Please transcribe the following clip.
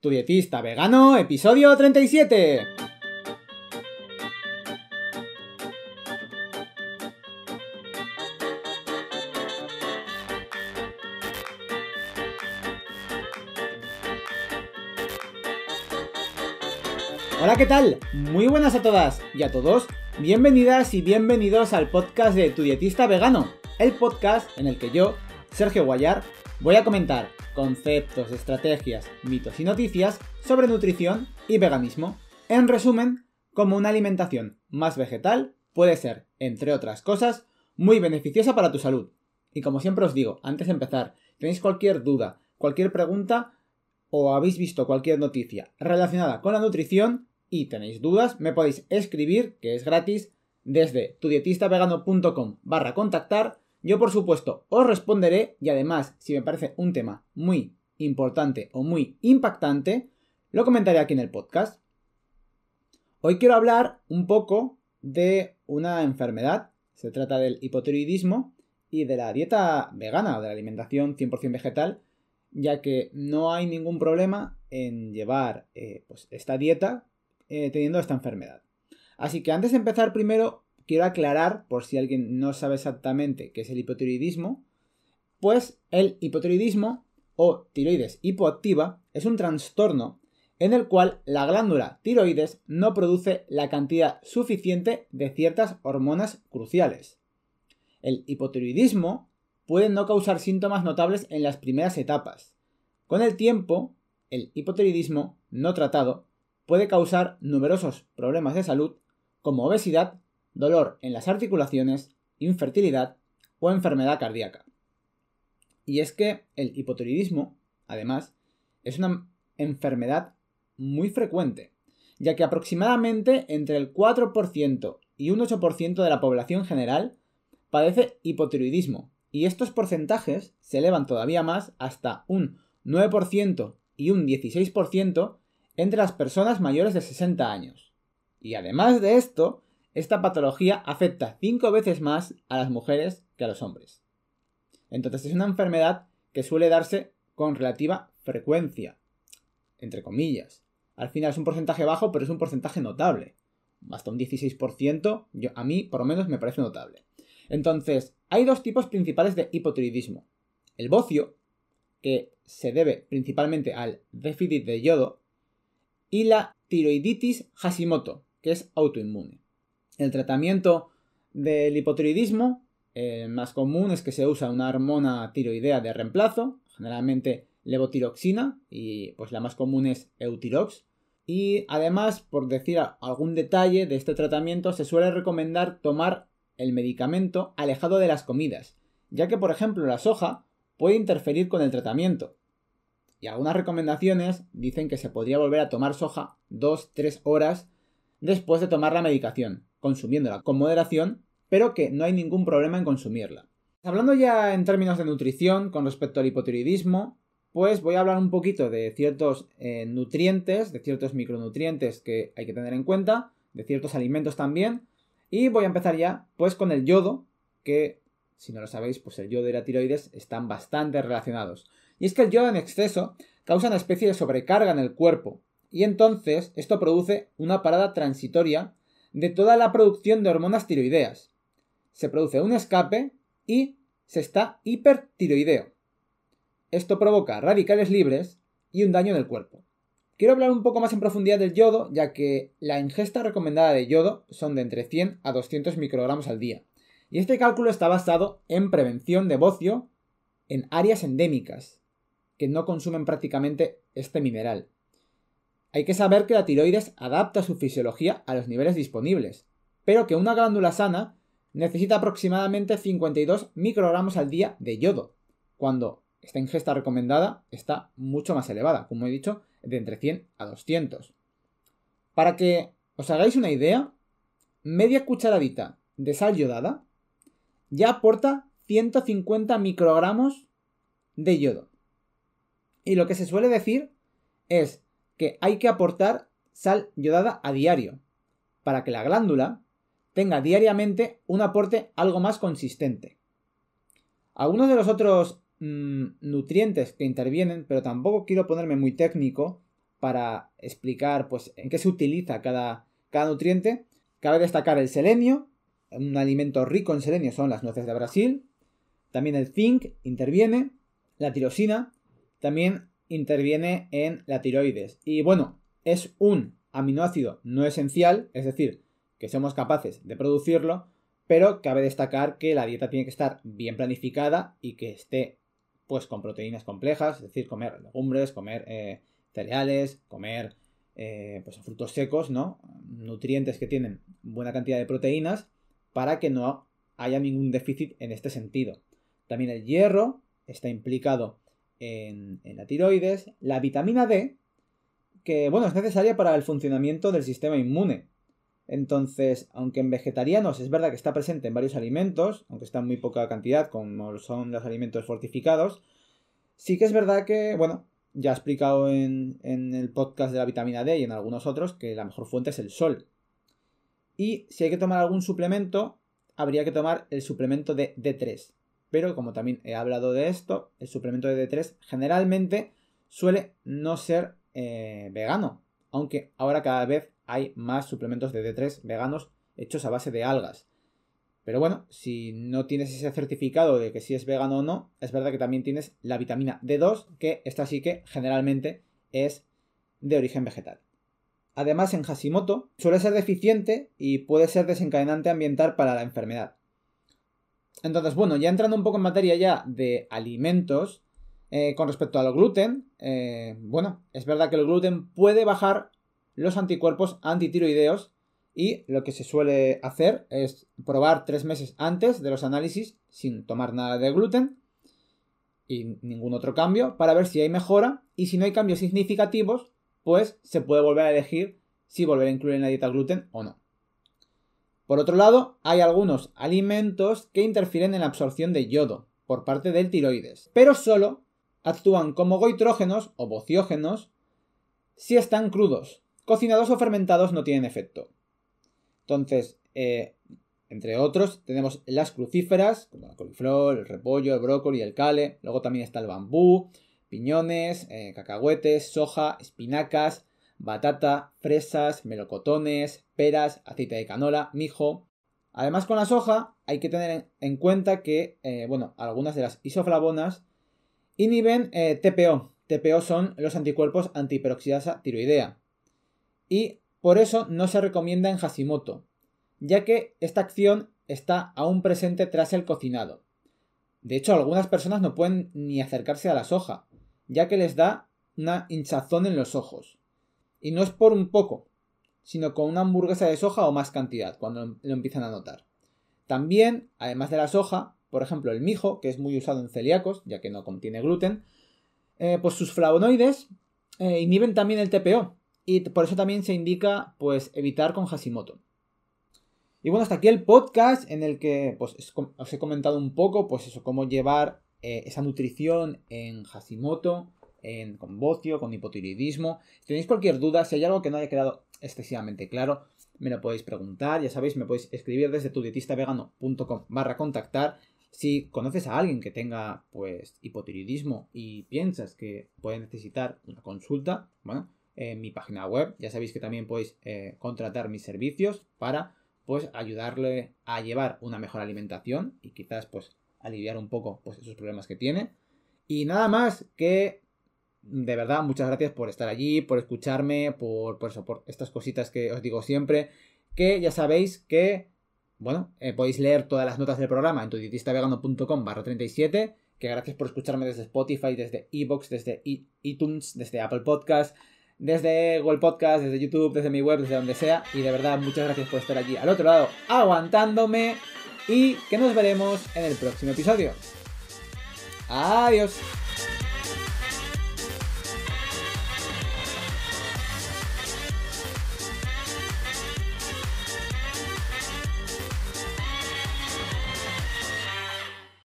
Tu dietista vegano, episodio 37. Hola, ¿qué tal? Muy buenas a todas y a todos. Bienvenidas y bienvenidos al podcast de Tu dietista vegano, el podcast en el que yo, Sergio Guayar, voy a comentar conceptos, estrategias, mitos y noticias sobre nutrición y veganismo. En resumen, como una alimentación más vegetal puede ser, entre otras cosas, muy beneficiosa para tu salud. Y como siempre os digo, antes de empezar, tenéis cualquier duda, cualquier pregunta o habéis visto cualquier noticia relacionada con la nutrición y tenéis dudas, me podéis escribir, que es gratis, desde tudietistavegano.com barra contactar yo, por supuesto, os responderé y además, si me parece un tema muy importante o muy impactante, lo comentaré aquí en el podcast. Hoy quiero hablar un poco de una enfermedad. Se trata del hipotiroidismo y de la dieta vegana o de la alimentación 100% vegetal, ya que no hay ningún problema en llevar eh, pues, esta dieta eh, teniendo esta enfermedad. Así que antes de empezar primero quiero aclarar, por si alguien no sabe exactamente qué es el hipotiroidismo, pues el hipotiroidismo o tiroides hipoactiva es un trastorno en el cual la glándula tiroides no produce la cantidad suficiente de ciertas hormonas cruciales. El hipotiroidismo puede no causar síntomas notables en las primeras etapas. Con el tiempo, el hipotiroidismo no tratado puede causar numerosos problemas de salud como obesidad, dolor en las articulaciones, infertilidad o enfermedad cardíaca. Y es que el hipotiroidismo, además, es una enfermedad muy frecuente, ya que aproximadamente entre el 4% y un 8% de la población general padece hipotiroidismo, y estos porcentajes se elevan todavía más hasta un 9% y un 16% entre las personas mayores de 60 años. Y además de esto, esta patología afecta cinco veces más a las mujeres que a los hombres. Entonces es una enfermedad que suele darse con relativa frecuencia, entre comillas. Al final es un porcentaje bajo, pero es un porcentaje notable. Hasta un 16%, yo, a mí por lo menos me parece notable. Entonces, hay dos tipos principales de hipotiroidismo. El bocio, que se debe principalmente al déficit de yodo, y la tiroiditis Hashimoto, que es autoinmune. El tratamiento del hipotiroidismo el más común es que se usa una hormona tiroidea de reemplazo, generalmente levotiroxina, y pues la más común es Eutirox. Y además, por decir algún detalle de este tratamiento, se suele recomendar tomar el medicamento alejado de las comidas, ya que por ejemplo la soja puede interferir con el tratamiento. Y algunas recomendaciones dicen que se podría volver a tomar soja 2-3 horas después de tomar la medicación, consumiéndola con moderación, pero que no hay ningún problema en consumirla. Hablando ya en términos de nutrición con respecto al hipotiroidismo, pues voy a hablar un poquito de ciertos eh, nutrientes, de ciertos micronutrientes que hay que tener en cuenta, de ciertos alimentos también, y voy a empezar ya pues con el yodo, que si no lo sabéis, pues el yodo y la tiroides están bastante relacionados. Y es que el yodo en exceso causa una especie de sobrecarga en el cuerpo, y entonces esto produce una parada transitoria de toda la producción de hormonas tiroideas. Se produce un escape y se está hipertiroideo. Esto provoca radicales libres y un daño en el cuerpo. Quiero hablar un poco más en profundidad del yodo, ya que la ingesta recomendada de yodo son de entre 100 a 200 microgramos al día. Y este cálculo está basado en prevención de bocio en áreas endémicas, que no consumen prácticamente este mineral. Hay que saber que la tiroides adapta su fisiología a los niveles disponibles, pero que una glándula sana necesita aproximadamente 52 microgramos al día de yodo, cuando esta ingesta recomendada está mucho más elevada, como he dicho, de entre 100 a 200. Para que os hagáis una idea, media cucharadita de sal yodada ya aporta 150 microgramos de yodo. Y lo que se suele decir es que hay que aportar sal yodada a diario, para que la glándula tenga diariamente un aporte algo más consistente. Algunos de los otros mm, nutrientes que intervienen, pero tampoco quiero ponerme muy técnico, para explicar pues, en qué se utiliza cada, cada nutriente. Cabe destacar el selenio, un alimento rico en selenio son las nueces de Brasil. También el zinc interviene, la tirosina también interviene en la tiroides. Y bueno, es un aminoácido no esencial, es decir, que somos capaces de producirlo, pero cabe destacar que la dieta tiene que estar bien planificada y que esté pues con proteínas complejas, es decir, comer legumbres, comer eh, cereales, comer eh, pues, frutos secos, ¿no? Nutrientes que tienen buena cantidad de proteínas para que no haya ningún déficit en este sentido. También el hierro está implicado en, la tiroides, la vitamina D, que bueno, es necesaria para el funcionamiento del sistema inmune. Entonces, aunque en vegetarianos es verdad que está presente en varios alimentos, aunque está en muy poca cantidad, como son los alimentos fortificados, sí que es verdad que, bueno, ya he explicado en, en, el podcast de la vitamina D y en algunos otros que la mejor fuente es el sol. Y si hay que tomar algún suplemento, habría que tomar el suplemento de D3. Pero como también he hablado de esto, el suplemento de D3 generalmente suele no ser eh, vegano. Aunque ahora cada vez hay más suplementos de D3 veganos hechos a base de algas. Pero bueno, si no tienes ese certificado de que si es vegano o no, es verdad que también tienes la vitamina D2, que esta sí que generalmente es de origen vegetal. Además, en Hashimoto suele ser deficiente y puede ser desencadenante ambiental para la enfermedad. Entonces, bueno, ya entrando un poco en materia ya de alimentos, eh, con respecto al gluten, eh, bueno, es verdad que el gluten puede bajar los anticuerpos antitiroideos y lo que se suele hacer es probar tres meses antes de los análisis sin tomar nada de gluten y ningún otro cambio para ver si hay mejora y si no hay cambios significativos, pues se puede volver a elegir si volver a incluir en la dieta gluten o no. Por otro lado, hay algunos alimentos que interfieren en la absorción de yodo por parte del tiroides, pero solo actúan como goitrógenos o bociógenos si están crudos. Cocinados o fermentados no tienen efecto. Entonces, eh, entre otros, tenemos las crucíferas, como la coliflor, el repollo, el brócoli, el cale. Luego también está el bambú, piñones, eh, cacahuetes, soja, espinacas, batata, fresas, melocotones, peras, aceite de canola, mijo. Además, con la soja hay que tener en cuenta que, eh, bueno, algunas de las isoflavonas inhiben eh, TPO. TPO son los anticuerpos antiperoxidasa tiroidea. Y por eso no se recomienda en Hashimoto, ya que esta acción está aún presente tras el cocinado. De hecho, algunas personas no pueden ni acercarse a la soja, ya que les da una hinchazón en los ojos. Y no es por un poco, sino con una hamburguesa de soja o más cantidad, cuando lo empiezan a notar. También, además de la soja, por ejemplo, el mijo, que es muy usado en celíacos, ya que no contiene gluten, eh, pues sus flavonoides eh, inhiben también el TPO. Y por eso también se indica, pues, evitar con Hashimoto. Y bueno, hasta aquí el podcast en el que pues, os he comentado un poco, pues eso, cómo llevar eh, esa nutrición en Hashimoto, en, con bocio, con hipotiroidismo. Si tenéis cualquier duda, si hay algo que no haya quedado excesivamente claro, me lo podéis preguntar. Ya sabéis, me podéis escribir desde tudietistavegano.com barra contactar. Si conoces a alguien que tenga pues hipotiroidismo y piensas que puede necesitar una consulta, bueno, en mi página web ya sabéis que también podéis eh, contratar mis servicios para pues ayudarle a llevar una mejor alimentación y quizás pues aliviar un poco pues esos problemas que tiene. Y nada más que de verdad, muchas gracias por estar allí, por escucharme, por, por, eso, por estas cositas que os digo siempre. Que ya sabéis que, bueno, eh, podéis leer todas las notas del programa en tudietistavegano.com barra 37. Que gracias por escucharme desde Spotify, desde Evox, desde iTunes, desde Apple Podcast, desde Google Podcast, desde YouTube, desde mi web, desde donde sea. Y de verdad, muchas gracias por estar allí al otro lado, aguantándome. Y que nos veremos en el próximo episodio. Adiós.